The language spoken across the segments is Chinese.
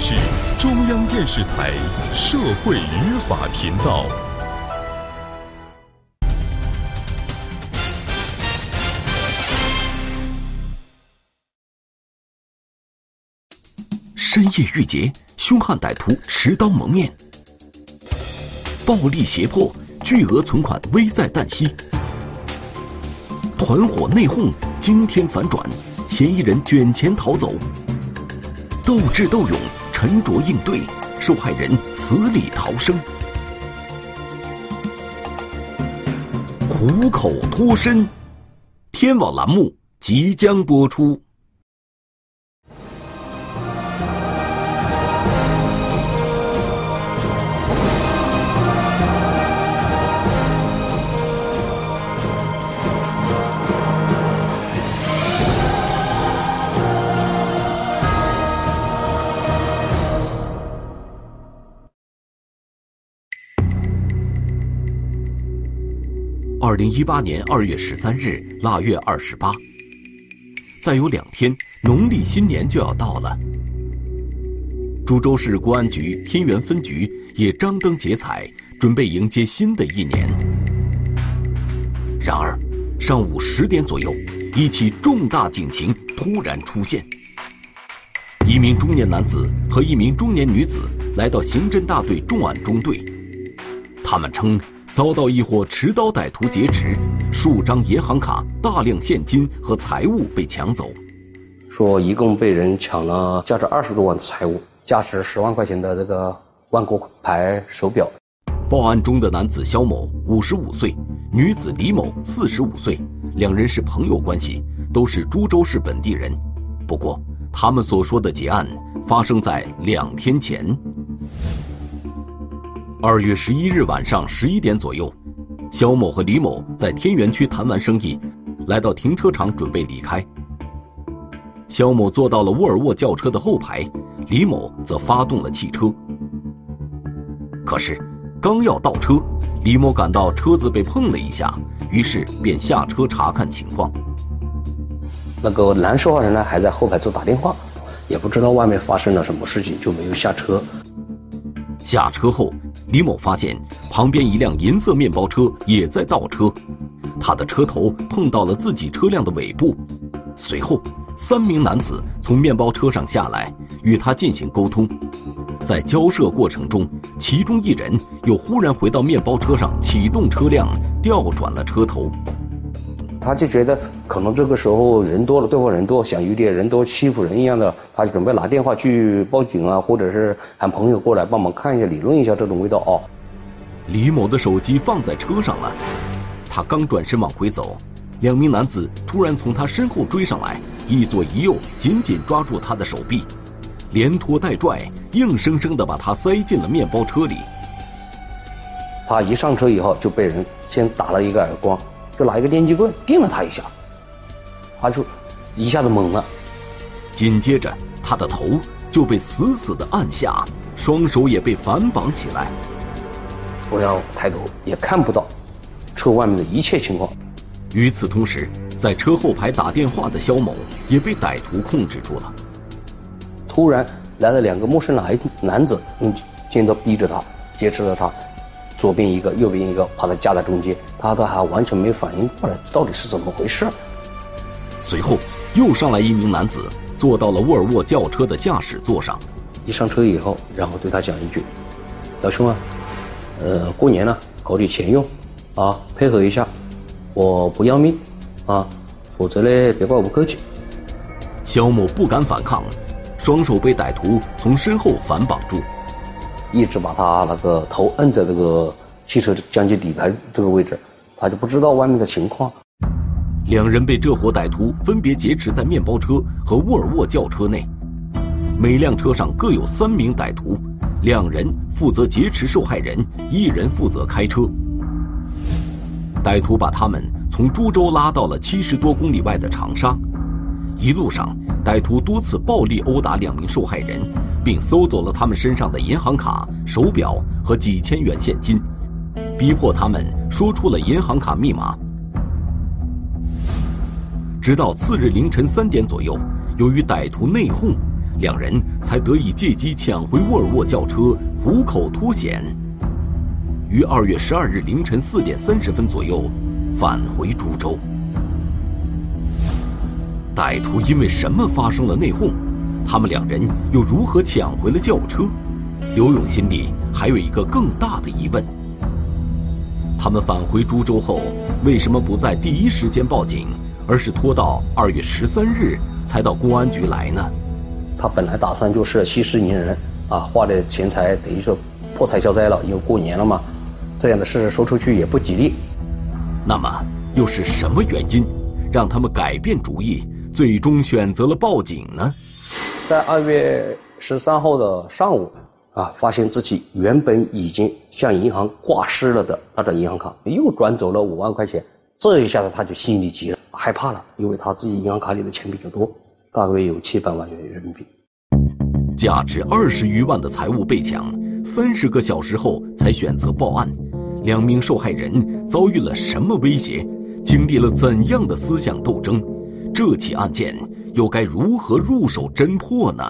是中央电视台社会语法频道。深夜遇劫，凶悍歹徒持刀蒙面，暴力胁迫，巨额存款危在旦夕，团伙内讧，惊天反转，嫌疑人卷钱逃走，斗智斗勇，沉着应对，受害人死里逃生，虎口脱身，天网栏目即将播出。二零一八年二月十三日腊月二十八，再有两天，农历新年就要到了。株洲市公安局天元分局也张灯结彩，准备迎接新的一年。然而，上午十点左右，一起重大警情突然出现：一名中年男子和一名中年女子来到刑侦大队重案中队，他们称。遭到一伙持刀歹徒劫持，数张银行卡、大量现金和财物被抢走。说一共被人抢了价值二十多万的财物，价值十万块钱的这个万国牌手表。报案中的男子肖某五十五岁，女子李某四十五岁，两人是朋友关系，都是株洲市本地人。不过，他们所说的劫案发生在两天前。二月十一日晚上十一点左右，肖某和李某在天元区谈完生意，来到停车场准备离开。肖某坐到了沃尔沃轿车的后排，李某则发动了汽车。可是，刚要倒车，李某感到车子被碰了一下，于是便下车查看情况。那个男受害人呢，还在后排座打电话，也不知道外面发生了什么事情，就没有下车。下车后。李某发现旁边一辆银色面包车也在倒车，他的车头碰到了自己车辆的尾部。随后，三名男子从面包车上下来，与他进行沟通。在交涉过程中，其中一人又忽然回到面包车上，启动车辆，调转了车头。他就觉得可能这个时候人多了，对方人多，想有点人多欺负人一样的，他就准备拿电话去报警啊，或者是喊朋友过来帮忙看一下、理论一下这种味道哦。李某的手机放在车上了，他刚转身往回走，两名男子突然从他身后追上来，一左一右紧紧抓住他的手臂，连拖带拽，硬生生的把他塞进了面包车里。他一上车以后就被人先打了一个耳光。就拿一个电击棍电了他一下，他就一下子懵了，紧接着他的头就被死死的按下，双手也被反绑起来。我要抬头也看不到车外面的一切情况。与此同时，在车后排打电话的肖某也被歹徒控制住了。突然来了两个陌生男男子，用尖刀逼着他，劫持了他。左边一个，右边一个，把他夹在中间，他都还完全没反应过来，到底是怎么回事。随后又上来一名男子，坐到了沃尔沃轿车的驾驶座上。一上车以后，然后对他讲一句：“老兄啊，呃，过年了，搞点钱用，啊，配合一下，我不要命，啊，否则呢，别怪我不客气。”肖某不敢反抗，双手被歹徒从身后反绑住。一直把他那个头摁在这个汽车将近底盘这个位置，他就不知道外面的情况。两人被这伙歹徒分别劫持在面包车和沃尔沃轿车内，每辆车上各有三名歹徒，两人负责劫持受害人，一人负责开车。歹徒把他们从株洲拉到了七十多公里外的长沙，一路上歹徒多次暴力殴打两名受害人。并搜走了他们身上的银行卡、手表和几千元现金，逼迫他们说出了银行卡密码。直到次日凌晨三点左右，由于歹徒内讧，两人才得以借机抢回沃尔沃轿车，虎口脱险。于二月十二日凌晨四点三十分左右，返回株洲。歹徒因为什么发生了内讧？他们两人又如何抢回了轿车？刘勇心里还有一个更大的疑问：他们返回株洲后，为什么不在第一时间报警，而是拖到二月十三日才到公安局来呢？他本来打算就是息事宁人啊，花的钱财等于说破财消灾了，因为过年了嘛。这样的事说出去也不吉利。那么又是什么原因，让他们改变主意，最终选择了报警呢？在二月十三号的上午，啊，发现自己原本已经向银行挂失了的那张银行卡又转走了五万块钱，这一下子他就心里急了，害怕了，因为他自己银行卡里的钱比较多，大约有七百万元人民币，价值二十余万的财物被抢，三十个小时后才选择报案。两名受害人遭遇了什么威胁？经历了怎样的思想斗争？这起案件又该如何入手侦破呢？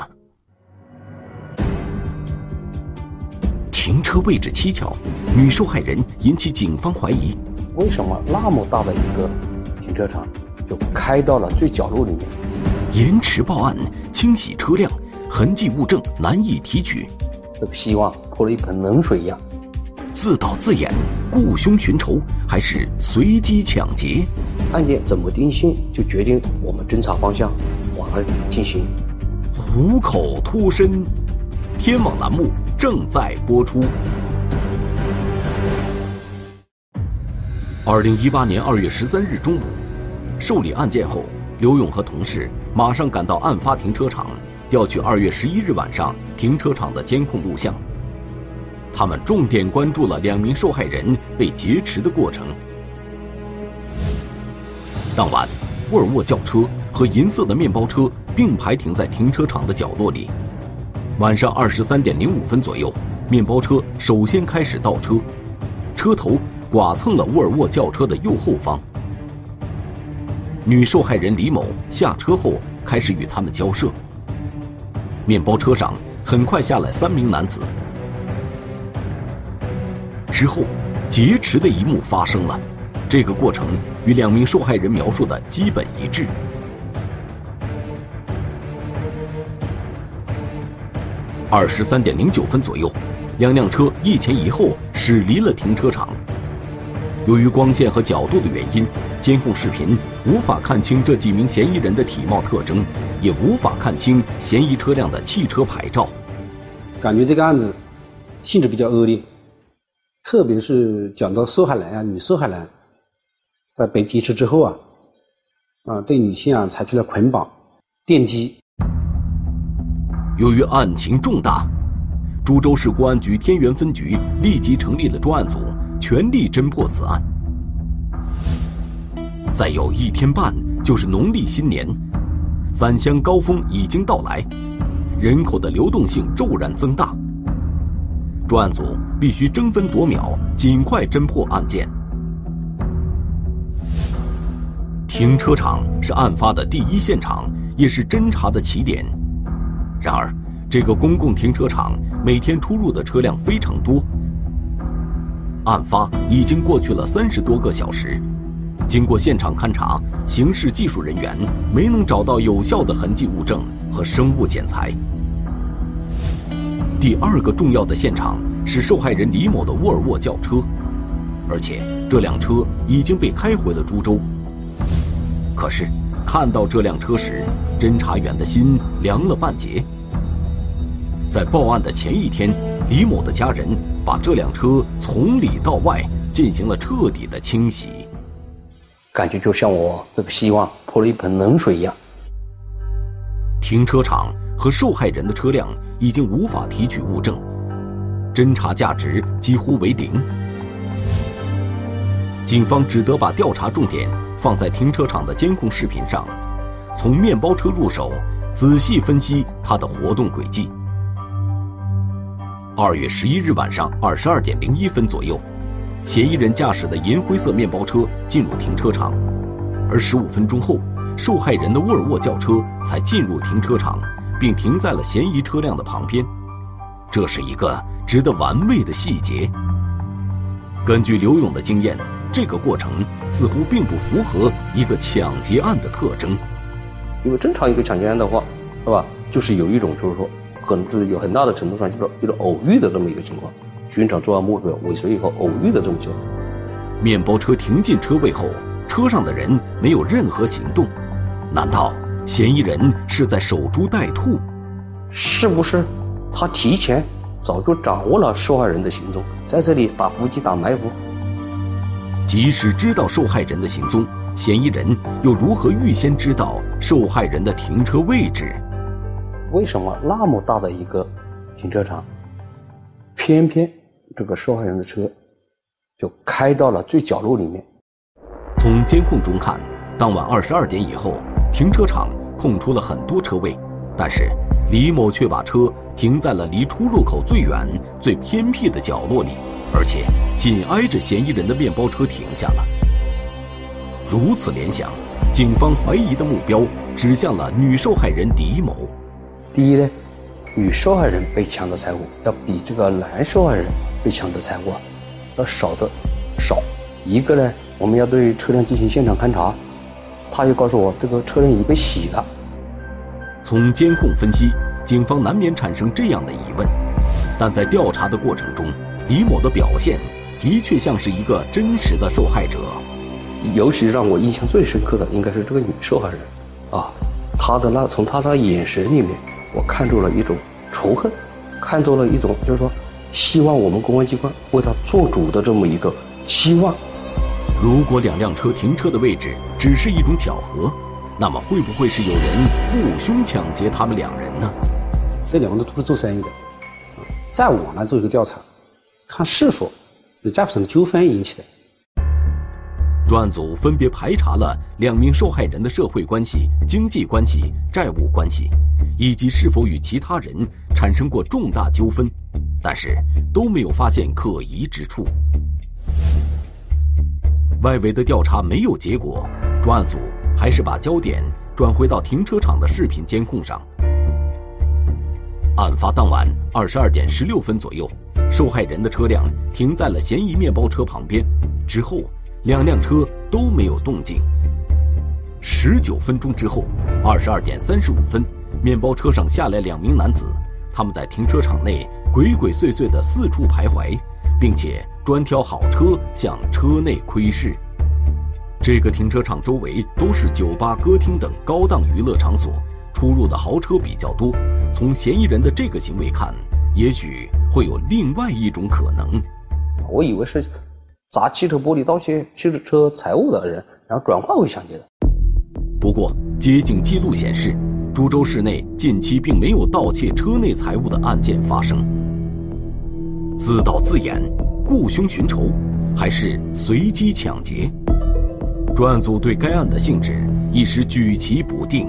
停车位置蹊跷，女受害人引起警方怀疑。为什么那么大的一个停车场，就开到了最角落里面？延迟报案，清洗车辆，痕迹物证难以提取。这个希望泼了一盆冷水一样。自导自演，雇凶寻仇，还是随机抢劫？案件怎么定性，就决定我们侦查方向往哪里进行。虎口脱身，天网栏目正在播出。二零一八年二月十三日中午，受理案件后，刘勇和同事马上赶到案发停车场，调取二月十一日晚上停车场的监控录像。他们重点关注了两名受害人被劫持的过程。当晚，沃尔沃轿车和银色的面包车并排停在停车场的角落里。晚上二十三点零五分左右，面包车首先开始倒车，车头剐蹭了沃尔沃轿车的右后方。女受害人李某下车后开始与他们交涉。面包车上很快下来三名男子。之后，劫持的一幕发生了，这个过程与两名受害人描述的基本一致。二十三点零九分左右，两辆车一前一后驶离了停车场。由于光线和角度的原因，监控视频无法看清这几名嫌疑人的体貌特征，也无法看清嫌疑车辆的汽车牌照。感觉这个案子性质比较恶劣。特别是讲到受害人啊，女受害人，在被劫持之后啊，啊，对女性啊采取了捆绑、电击。由于案情重大，株洲市公安局天元分局立即成立了专案组，全力侦破此案。再有一天半就是农历新年，返乡高峰已经到来，人口的流动性骤然增大。专案组必须争分夺秒，尽快侦破案件。停车场是案发的第一现场，也是侦查的起点。然而，这个公共停车场每天出入的车辆非常多。案发已经过去了三十多个小时，经过现场勘查，刑事技术人员没能找到有效的痕迹物证和生物检材。第二个重要的现场是受害人李某的沃尔沃轿车，而且这辆车已经被开回了株洲。可是，看到这辆车时，侦查员的心凉了半截。在报案的前一天，李某的家人把这辆车从里到外进行了彻底的清洗，感觉就像我这个希望泼了一盆冷水一样。停车场和受害人的车辆。已经无法提取物证，侦查价值几乎为零。警方只得把调查重点放在停车场的监控视频上，从面包车入手，仔细分析它的活动轨迹。二月十一日晚上二十二点零一分左右，嫌疑人驾驶的银灰色面包车进入停车场，而十五分钟后，受害人的沃尔沃轿车才进入停车场。并停在了嫌疑车辆的旁边。这是一个值得玩味的细节。根据刘勇的经验，这个过程似乎并不符合一个抢劫案的特征。因为正常一个抢劫案的话，是吧？就是有一种，就是说，可能是有很大的程度上就是一种偶遇的这么一个情况，寻找作案目标尾随以后偶遇的这种情况。面包车停进车位后，车上的人没有任何行动，难道嫌疑人是在守株待兔？是不是他提前早就掌握了受害人的行踪，在这里打伏击、打埋伏？即使知道受害人的行踪，嫌疑人又如何预先知道受害人的停车位置？为什么那么大的一个停车场，偏偏这个受害人的车就开到了最角落里面？从监控中看，当晚二十二点以后，停车场空出了很多车位，但是李某却把车停在了离出入口最远、最偏僻的角落里，而且紧挨着嫌疑人的面包车停下了。如此联想，警方怀疑的目标指向了女受害人李某。第一呢，女受害人被抢的财物要比这个男受害人被抢的财物要少的少。一个呢，我们要对车辆进行现场勘查，他又告诉我这个车辆已被洗了。从监控分析，警方难免产生这样的疑问，但在调查的过程中，李某的表现的确像是一个真实的受害者。尤其让我印象最深刻的应该是这个女受害人，啊，她的那从她的眼神里面。我看出了一种仇恨，看中了一种就是说，希望我们公安机关为她做主的这么一个期望。如果两辆车停车的位置只是一种巧合，那么会不会是有人雇凶抢劫他们两人呢？这两个人都是做生意的，再往来做一个调查，看是否有再审的纠纷引起的。专案组分别排查了两名受害人的社会关系、经济关系、债务关系，以及是否与其他人产生过重大纠纷，但是都没有发现可疑之处。外围的调查没有结果，专案组还是把焦点转回到停车场的视频监控上。案发当晚二十二点十六分左右，受害人的车辆停在了嫌疑面包车旁边，之后。两辆车都没有动静。十九分钟之后，二十二点三十五分，面包车上下来两名男子，他们在停车场内鬼鬼祟祟地四处徘徊，并且专挑好车向车内窥视。这个停车场周围都是酒吧、歌厅等高档娱乐场所，出入的豪车比较多。从嫌疑人的这个行为看，也许会有另外一种可能。我以为是。砸汽车玻璃、盗窃汽车财物的人，然后转化为抢劫的。不过，接警记录显示，株洲市内近期并没有盗窃车内财物的案件发生。自导自演、雇凶寻仇，还是随机抢劫？专案组对该案的性质一时举棋不定。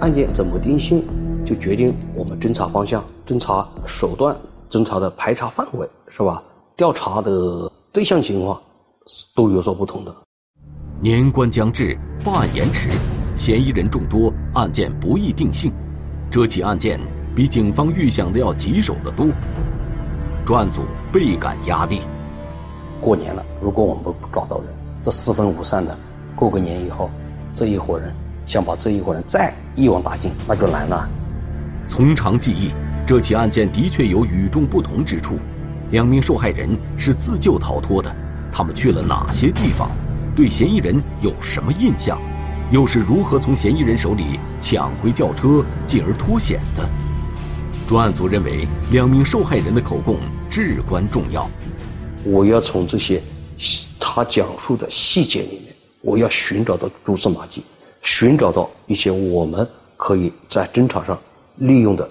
案件怎么定性，就决定我们侦查方向、侦查手段、侦查的排查范围，是吧？调查的。对象情况都有所不同的。年关将至，办案延迟，嫌疑人众多，案件不易定性。这起案件比警方预想的要棘手得多，专案组倍感压力。过年了，如果我们不抓到人，这四分五散的，过个年以后，这一伙人想把这一伙人再一网打尽，那就难了。从长计议，这起案件的确有与众不同之处。两名受害人是自救逃脱的，他们去了哪些地方？对嫌疑人有什么印象？又是如何从嫌疑人手里抢回轿车，进而脱险的？专案组认为，两名受害人的口供至关重要。我要从这些他讲述的细节里面，我要寻找到蛛丝马迹，寻找到一些我们可以在侦查上利用的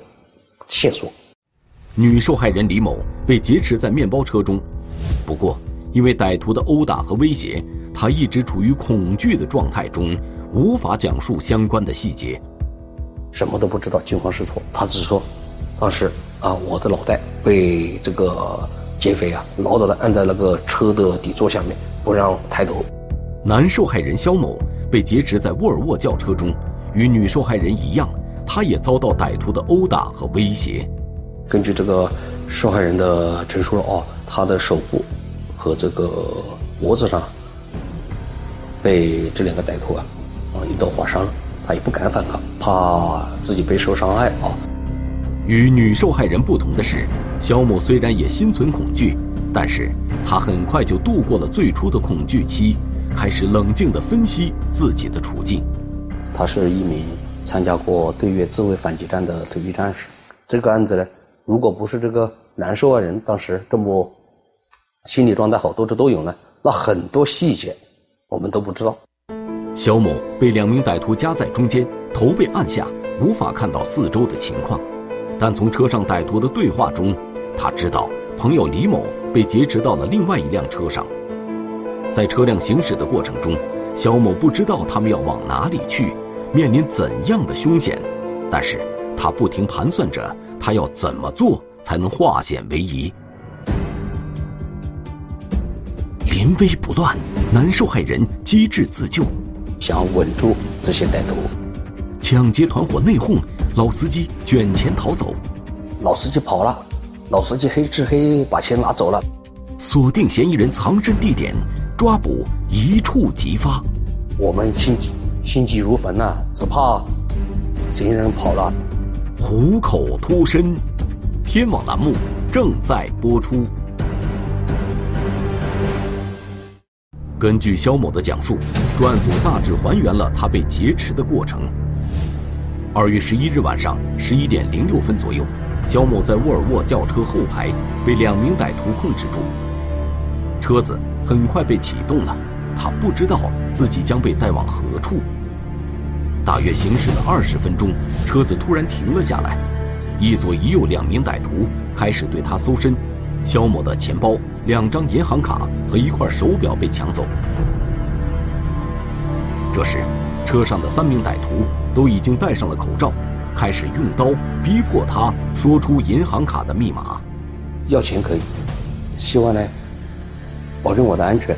线索。女受害人李某被劫持在面包车中，不过因为歹徒的殴打和威胁，她一直处于恐惧的状态中，无法讲述相关的细节，什么都不知道，惊慌失措。她只说，当时啊，我的脑袋被这个劫匪啊牢牢的按在那个车的底座下面，不让抬头。男受害人肖某被劫持在沃尔沃轿车中，与女受害人一样。他也遭到歹徒的殴打和威胁。根据这个受害人的陈述哦，他的手部和这个脖子上被这两个歹徒啊啊一刀划伤了，他也不敢反抗，怕自己被受伤害啊。与女受害人不同的是，肖某虽然也心存恐惧，但是他很快就度过了最初的恐惧期，开始冷静地分析自己的处境。他是一名参加过对越自卫反击战的退役战士。这个案子呢，如果不是这个男受害人当时这么心理状态好、斗智斗勇呢，那很多细节我们都不知道。肖某被两名歹徒夹在中间，头被按下，无法看到四周的情况。但从车上歹徒的对话中，他知道朋友李某被劫持到了另外一辆车上。在车辆行驶的过程中，肖某不知道他们要往哪里去，面临怎样的凶险，但是他不停盘算着他要怎么做才能化险为夷。临危不乱，男受害人机智自救，想稳住这些歹徒。抢劫团伙内讧，老司机卷钱逃走。老司机跑了，老司机黑吃黑把钱拿走了。锁定嫌疑人藏身地点，抓捕一触即发。我们心心急如焚呐，只怕嫌疑人跑了。虎口脱身，天网栏目正在播出。根据肖某的讲述，专案组大致还原了他被劫持的过程。二月十一日晚上十一点零六分左右，肖某在沃尔沃轿车后排被两名歹徒控制住，车子很快被启动了。他不知道自己将被带往何处。大约行驶了二十分钟，车子突然停了下来，一左一右两名歹徒开始对他搜身。肖某的钱包、两张银行卡和一块手表被抢走。这时，车上的三名歹徒都已经戴上了口罩，开始用刀逼迫他说出银行卡的密码。要钱可以，希望呢，保证我的安全，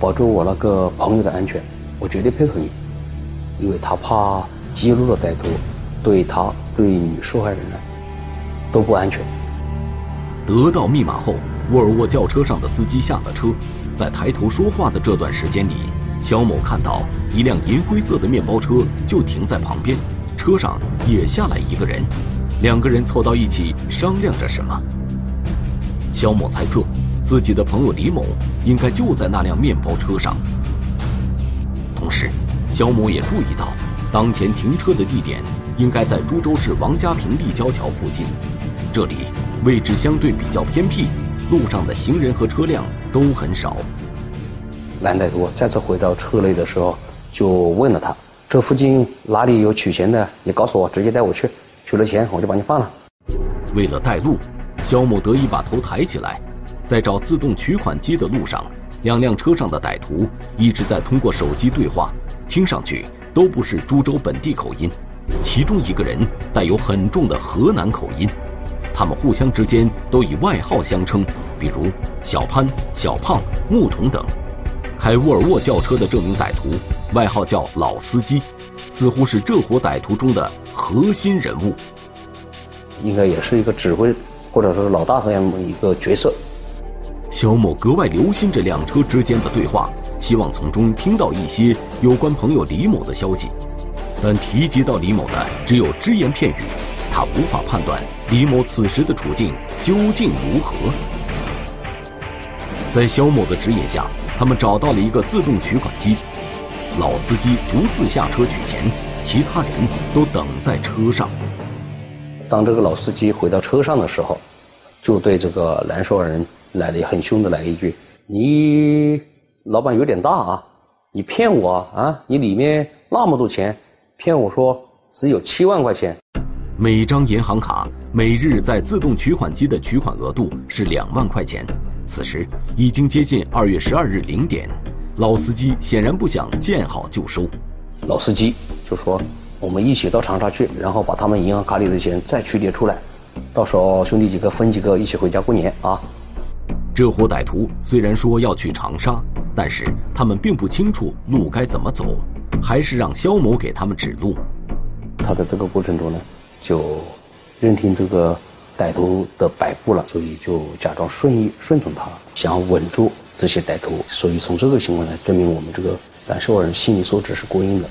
保证我那个朋友的安全，我绝对配合你。因为他怕激怒了歹徒，对他对女受害人呢都不安全。得到密码后，沃尔沃轿车上的司机下了车，在抬头说话的这段时间里，肖某看到一辆银灰色的面包车就停在旁边，车上也下来一个人，两个人凑到一起商量着什么。肖某猜测，自己的朋友李某应该就在那辆面包车上。同时，肖某也注意到，当前停车的地点应该在株洲市王家坪立交桥附近，这里位置相对比较偏僻，路上的行人和车辆都很少。男歹徒再次回到车内的时候，就问了他：“这附近哪里有取钱的？你告诉我，直接带我去，取了钱我就把你放了。”为了带路，肖某得以把头抬起来，在找自动取款机的路上。两辆车上的歹徒一直在通过手机对话，听上去都不是株洲本地口音，其中一个人带有很重的河南口音，他们互相之间都以外号相称，比如小潘、小胖、木桶等。开沃尔沃轿车的这名歹徒外号叫老司机，似乎是这伙歹徒中的核心人物，应该也是一个指挥或者说是老大这样的一个角色。肖某格外留心这辆车之间的对话，希望从中听到一些有关朋友李某的消息，但提及到李某的只有只言片语，他无法判断李某此时的处境究竟如何。在肖某的指引下，他们找到了一个自动取款机，老司机独自下车取钱，其他人都等在车上。当这个老司机回到车上的时候，就对这个男受害人。来了很凶的来一句：“你老板有点大啊，你骗我啊！你里面那么多钱，骗我说只有七万块钱。每张银行卡每日在自动取款机的取款额度是两万块钱。此时已经接近二月十二日零点，老司机显然不想见好就收。老司机就说：我们一起到长沙去，然后把他们银行卡里的钱再取点出来，到时候兄弟几个分几个一起回家过年啊。”这伙歹徒虽然说要去长沙，但是他们并不清楚路该怎么走，还是让肖某给他们指路。他在这个过程中呢，就认定这个歹徒的摆布了，所以就假装顺意顺从他，想要稳住这些歹徒。所以从这个行为来证明，我们这个蓝少人心理素质是过硬的。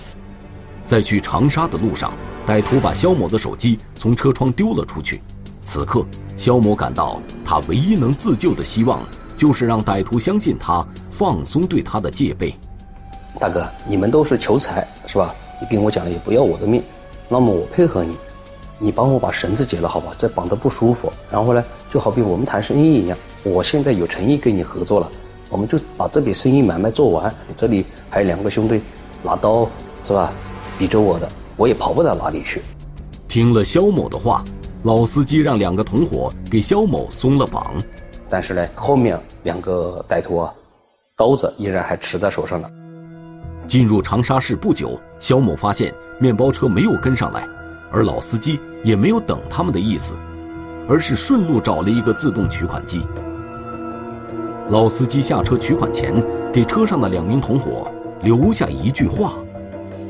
在去长沙的路上，歹徒把肖某的手机从车窗丢了出去。此刻，肖某感到他唯一能自救的希望，就是让歹徒相信他，放松对他的戒备。大哥，你们都是求财是吧？你跟我讲了也不要我的命，那么我配合你，你帮我把绳子解了好吧？这绑得不舒服。然后呢，就好比我们谈生意一样，我现在有诚意跟你合作了，我们就把这笔生意买卖做完。这里还有两个兄弟拿刀是吧？比着我的，我也跑不到哪里去。听了肖某的话。老司机让两个同伙给肖某松了绑，但是呢，后面两个歹徒啊，刀子依然还持在手上呢。进入长沙市不久，肖某发现面包车没有跟上来，而老司机也没有等他们的意思，而是顺路找了一个自动取款机。老司机下车取款前，给车上的两名同伙留下一句话：“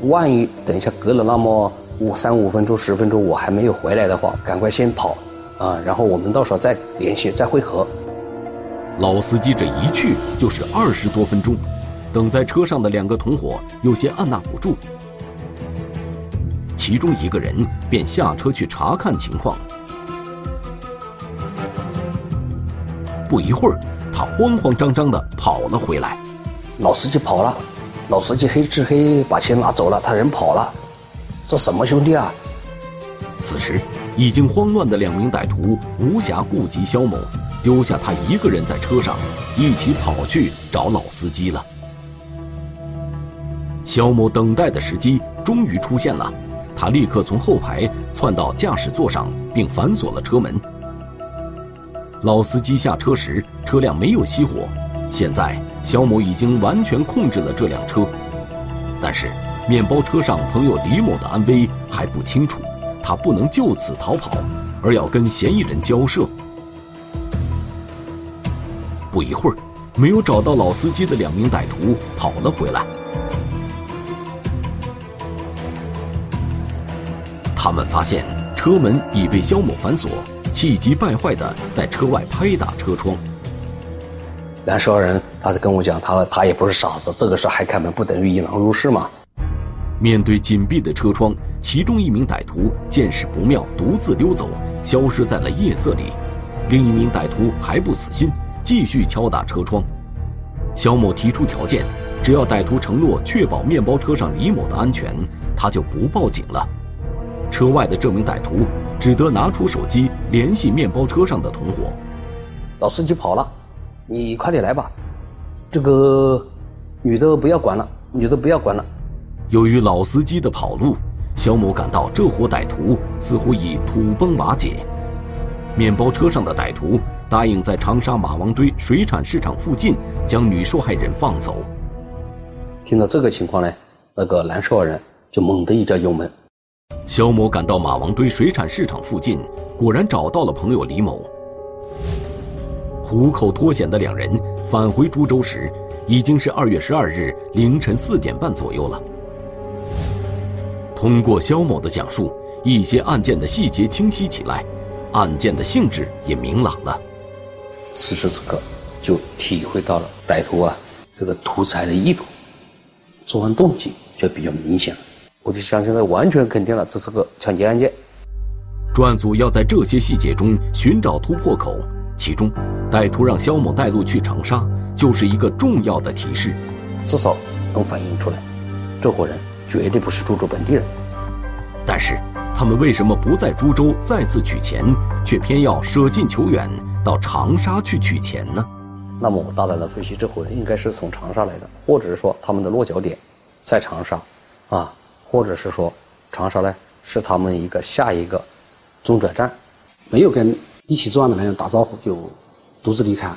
万一等一下隔了那么……”五三五分钟十分钟我还没有回来的话，赶快先跑，啊，然后我们到时候再联系再会合。老司机这一去就是二十多分钟，等在车上的两个同伙有些按捺不住，其中一个人便下车去查看情况。不一会儿，他慌慌张张的跑了回来。老司机跑了，老司机黑吃黑把钱拿走了，他人跑了。这什么兄弟啊！此时，已经慌乱的两名歹徒无暇顾及肖某，丢下他一个人在车上，一起跑去找老司机了。肖某等待的时机终于出现了，他立刻从后排窜到驾驶座上，并反锁了车门。老司机下车时，车辆没有熄火。现在，肖某已经完全控制了这辆车，但是。面包车上朋友李某的安危还不清楚，他不能就此逃跑，而要跟嫌疑人交涉。不一会儿，没有找到老司机的两名歹徒跑了回来，们发现车门已被肖某反锁，气急败坏的在车外拍打车窗。燃烧人，他是跟我讲，他他也不是傻子，这个时候还开门，不等于引狼入室吗？面对紧闭的车窗，其中一名歹徒见势不妙，独自溜走，消失在了夜色里。另一名歹徒还不死心，继续敲打车窗。肖某提出条件，只要歹徒承诺确保面包车上李某的安全，他就不报警了。车外的这名歹徒只得拿出手机联系面包车上的同伙。老司机跑了，你快点来吧。这个女的不要管了，女的不要管了。由于老司机的跑路，肖某感到这伙歹徒似乎已土崩瓦解。面包车上的歹徒答应在长沙马王堆水产市场附近将女受害人放走。听到这个情况呢，那个男受害人就猛地一脚油门。肖某赶到马王堆水产市场附近，果然找到了朋友李某。虎口脱险的两人返回株洲时，已经是二月十二日凌晨四点半左右了。通过肖某的讲述，一些案件的细节清晰起来，案件的性质也明朗了。此时此刻，就体会到了歹徒啊这个图财的意图，作案动机就比较明显了。我就相信他完全肯定了，这是个抢劫案件。专案组要在这些细节中寻找突破口，其中，歹徒让肖某带路去长沙，就是一个重要的提示，至少能反映出来，这伙人。绝对不是株洲本地人，但是他们为什么不在株洲再次取钱，却偏要舍近求远到长沙去取钱呢？那么我大胆的分析，这伙人应该是从长沙来的，或者是说他们的落脚点在长沙，啊，或者是说长沙呢是他们一个下一个中转站，没有跟一起作案的男人打招呼就独自离开。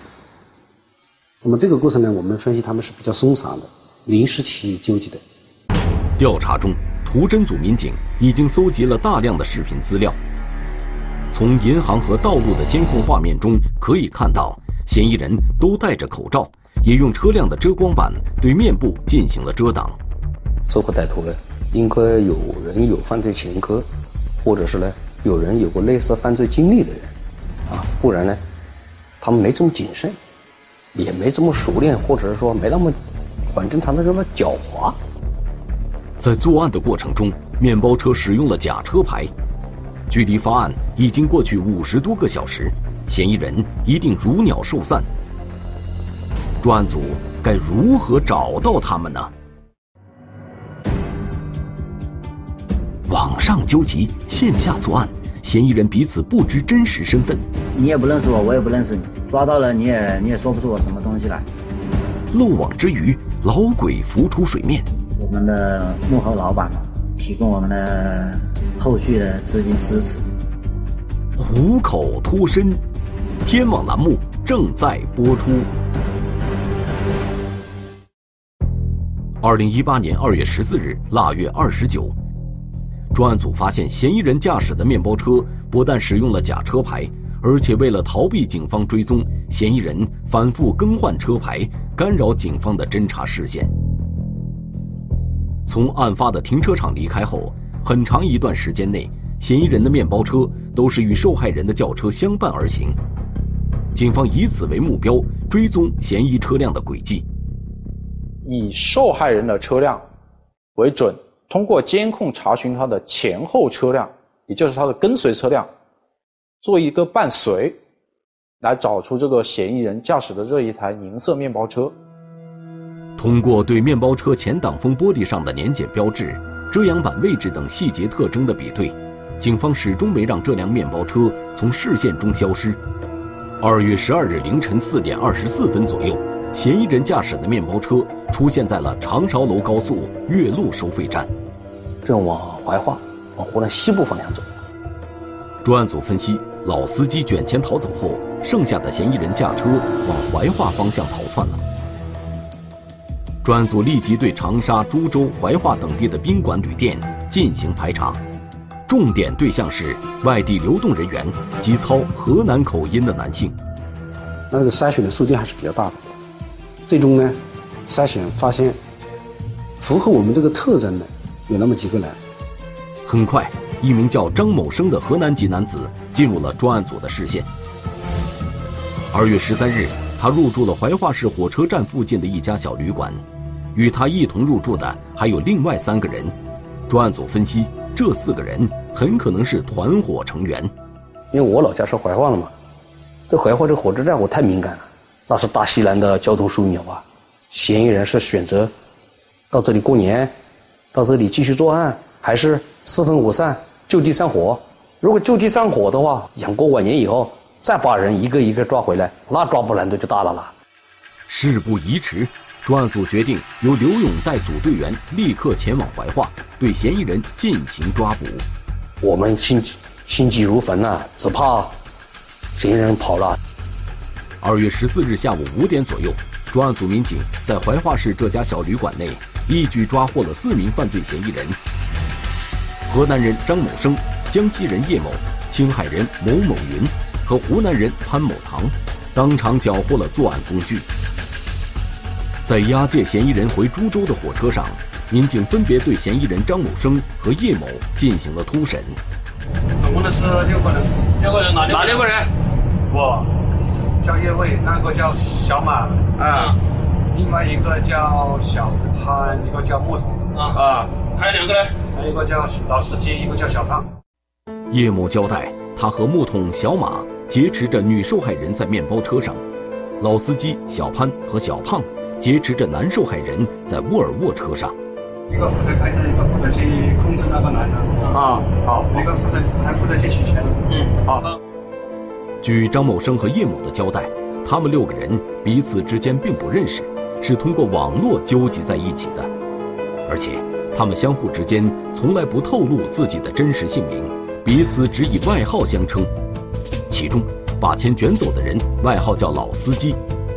那么这个过程呢，我们分析他们是比较松散的，临时起意纠集的。调查中，图侦组民警已经搜集了大量的视频资料。从银行和道路的监控画面中可以看到，嫌疑人都戴着口罩，也用车辆的遮光板对面部进行了遮挡。这伙歹徒呢，应该有人有犯罪前科，或者是呢有人有过类似犯罪经历的人，啊，不然呢，他们没这么谨慎，也没这么熟练，或者是说没那么，反正他们这么狡猾。在作案的过程中，面包车使用了假车牌，距离发案已经过去五十多个小时，嫌疑人一定如鸟兽散。专案组该如何找到他们呢？网上纠集，线下作案，嫌疑人彼此不知真实身份。你也不认识我，我也不认识你，抓到了你也你也说不出我什么东西来。漏网之鱼，老鬼浮出水面。我们的幕后老板提供我们的后续的资金支持。虎口脱身，天网栏目正在播出。二零一八年二月十四日腊月二十九。专案组发现，嫌疑人驾驶的面包车不但使用了假车牌，而且为了逃避警方追踪，嫌疑人反复更换车牌，干扰警方的侦查视线。从案发的停车场离开后，很长一段时间内，嫌疑人的面包车都是与受害人的轿车相伴而行。警方以此为目标，追踪嫌疑车辆的轨迹，以受害人的车辆为准。通过监控查询他的前后车辆，也就是他的跟随车辆，做一个伴随，来找出这个嫌疑人驾驶的这一台银色面包车。通过对面包车前挡风玻璃上的年检标志、遮阳板位置等细节特征的比对，警方始终没让这辆面包车从视线中消失。二月十二日凌晨四点二十四分左右，嫌疑人驾驶的面包车出现在了长韶楼高速岳麓收费站。正往怀化，往湖南西部方向走。专案组分析，老司机卷钱逃走后，剩下的嫌疑人驾车往怀化方向逃窜了。专案组立即对长沙、株洲、怀化等地的宾馆、旅店进行排查，重点对象是外地流动人员及操河南口音的男性。那这个筛选的数量还是比较大的，最终呢，筛选发现符合我们这个特征的。有那么几个人。很快，一名叫张某生的河南籍男子进入了专案组的视线。二月十三日，他入住了怀化市火车站附近的一家小旅馆，与他一同入住的还有另外三个人。专案组分析，这四个人很可能是团伙成员。因为我老家是怀化的嘛，这怀化这火车站我太敏感了，那是大西南的交通枢纽啊。嫌疑人是选择到这里过年。到这里继续作案，还是四分五散就地散伙？如果就地散伙的话，养过晚年以后再把人一个一个抓回来，那抓捕难度就大了啦。事不宜迟，专案组决定由刘勇带组队员立刻前往怀化，对嫌疑人进行抓捕。我们心心急如焚呐，只怕嫌疑人跑了。二月十四日下午五点左右，专案组民警在怀化市这家小旅馆内。一举抓获了四名犯罪嫌疑人：河南人张某生、江西人叶某、青海人某某云和湖南人潘某堂，当场缴获了作案工具。在押解嫌疑人回株洲的火车上，民警分别对嫌疑人张某生和叶某进行了突审。总共的是六个人，六个人哪哪六个人？我叫叶卫，那个叫小马。啊。另外一个叫小潘，一个叫木头啊啊，还有两个呢，还有一个叫老司机，一个叫小胖。叶某交代，他和木桶、小马劫持着女受害人在面包车上，老司机小潘和小胖劫持着男受害人在沃尔沃车上。一个负责开车，一个负责去控制那个男的啊，好，一个负责还负责去取钱。嗯，好。据张某生和叶某的交代，他们六个人彼此之间并不认识。是通过网络纠集在一起的，而且他们相互之间从来不透露自己的真实姓名，彼此只以外号相称。其中，把钱卷走的人外号叫老司机，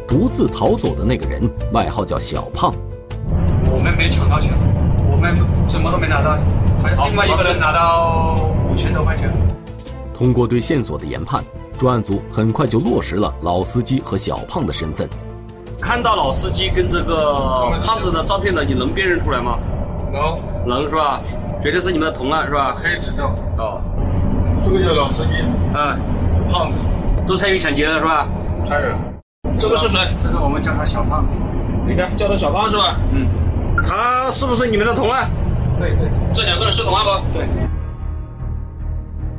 独自逃走的那个人外号叫小胖。我们没抢到钱，我们什么都没拿到，还有另外一个人拿到五千多块钱。通过对线索的研判，专案组很快就落实了老司机和小胖的身份。看到老司机跟这个胖子的照片了，你能辨认出来吗？能能是吧？绝对是你们的同案是吧？可以指证。哦，这个叫老司机，嗯，胖子，都参与抢劫了是吧？参与。这个是谁？这个我们叫他小胖。你看，叫他小胖是吧？嗯，他是不是你们的同案？对对，这两个人是同案不？对。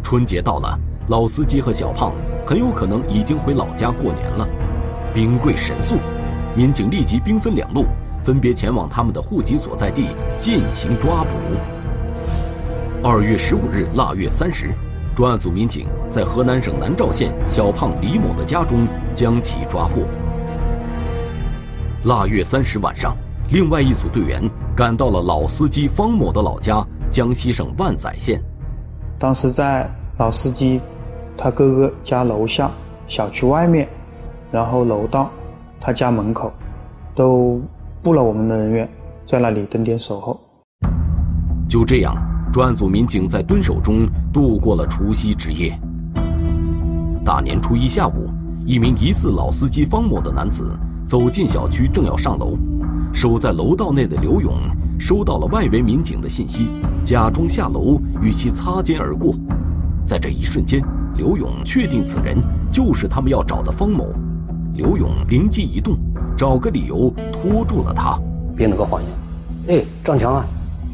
春节到了，老司机和小胖很有可能已经回老家过年了。兵贵神速，民警立即兵分两路，分别前往他们的户籍所在地进行抓捕。二月十五日腊月三十，专案组民警在河南省南召县小胖李某的家中将其抓获。腊月三十晚上，另外一组队员赶到了老司机方某的老家江西省万载县。当时在老司机他哥哥家楼下小区外面，然后楼道他家门口，都布了我们的人员在那里蹲点守候。就这样，专案组民警在蹲守中度过了除夕之夜。大年初一下午，一名疑似老司机方某的男子走进小区，正要上楼，守在楼道内的刘勇收到了外围民警的信息，假装下楼与其擦肩而过。在这一瞬间，刘勇确定此人就是他们要找的方某。刘勇灵机一动，找个理由拖住了他，编了个谎言。哎，张强啊，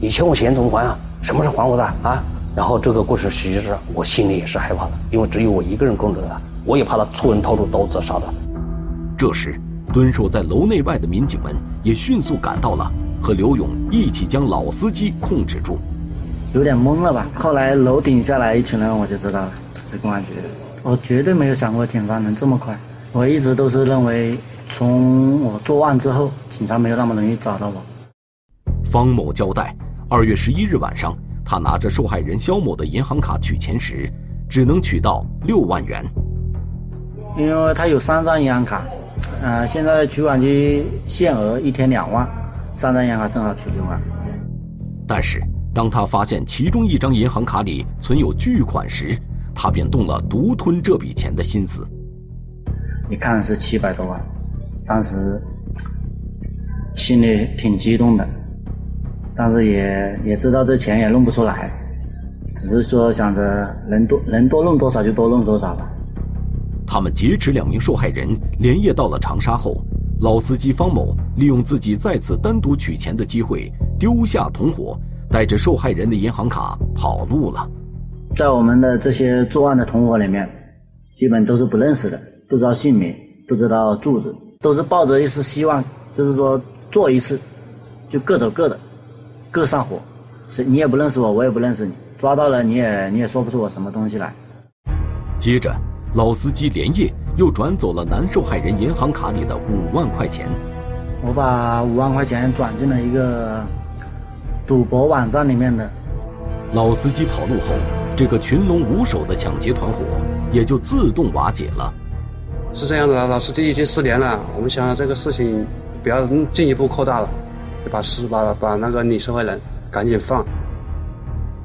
你欠我钱怎么还啊？什么时候还我的啊？然后这个故事实际上我心里也是害怕的，因为只有我一个人供着他，我也怕他突然掏出刀子杀的。这时，蹲守在楼内外的民警们也迅速赶到了，和刘勇一起将老司机控制住。有点懵了吧？后来楼顶下来一群人，我就知道了，是公安局的。我绝对没有想过警方能这么快。我一直都是认为，从我作案之后，警察没有那么容易找到我。方某交代，二月十一日晚上，他拿着受害人肖某的银行卡取钱时，只能取到六万元。因为他有三张银行卡，呃，现在取款机限额一天两万，三张银行卡正好取六万。但是，当他发现其中一张银行卡里存有巨款时，他便动了独吞这笔钱的心思。一看是七百多万，当时心里挺激动的，但是也也知道这钱也弄不出来，只是说想着能多能多弄多少就多弄多少吧。他们劫持两名受害人，连夜到了长沙后，老司机方某利用自己再次单独取钱的机会，丢下同伙，带着受害人的银行卡跑路了。在我们的这些作案的同伙里面，基本都是不认识的，不知道姓名，不知道住址，都是抱着一丝希望，就是说做一次，就各走各的，各上火。是你也不认识我，我也不认识你，抓到了你也你也说不出我什么东西来。接着。老司机连夜又转走了男受害人银行卡里的五万块钱。我把五万块钱转进了一个赌博网站里面的。老司机跑路后，这个群龙无首的抢劫团伙也就自动瓦解了。是这样的，老司机已经失联了。我们想这个事情不要进一步扩大了，把尸把把那个女受害人赶紧放。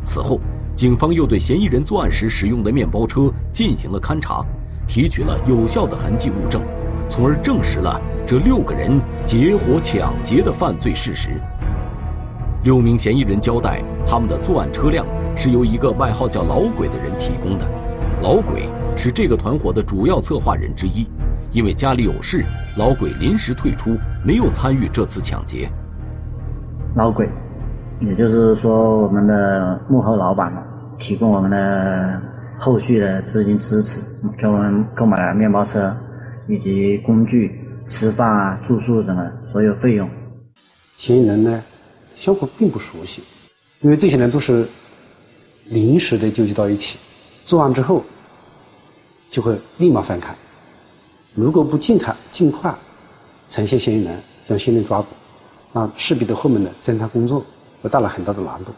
此后。警方又对嫌疑人作案时使用的面包车进行了勘查，提取了有效的痕迹物证，从而证实了这六个人结伙抢劫的犯罪事实。六名嫌疑人交代，他们的作案车辆是由一个外号叫“老鬼”的人提供的。老鬼是这个团伙的主要策划人之一，因为家里有事，老鬼临时退出，没有参与这次抢劫。老鬼。也就是说，我们的幕后老板嘛提供我们的后续的资金支持，给我们购买了面包车以及工具、吃饭啊、住宿等等所有费用。嫌疑人呢，相互并不熟悉，因为这些人都是临时的纠集到一起，作案之后就会立马分开。如果不尽快尽快呈现嫌疑人，将嫌疑人抓捕，那势必对后面的侦查工作会。带来很大的难度。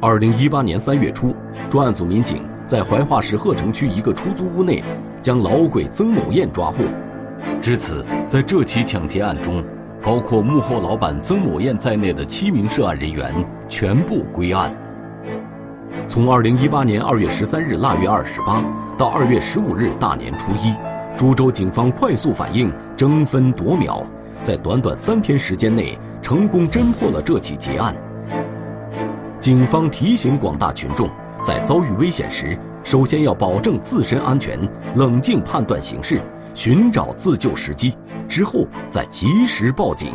二零一八年三月初，专案组民警在怀化市鹤城区一个出租屋内，将老鬼曾某艳抓获。至此，在这起抢劫案中，包括幕后老板曾某艳在内的七名涉案人员全部归案。从二零一八年二月十三日腊月二十八到二月十五日大年初一，株洲警方快速反应，争分夺秒，在短短三天时间内。成功侦破了这起劫案，警方提醒广大群众，在遭遇危险时，首先要保证自身安全，冷静判断形势，寻找自救时机，之后再及时报警。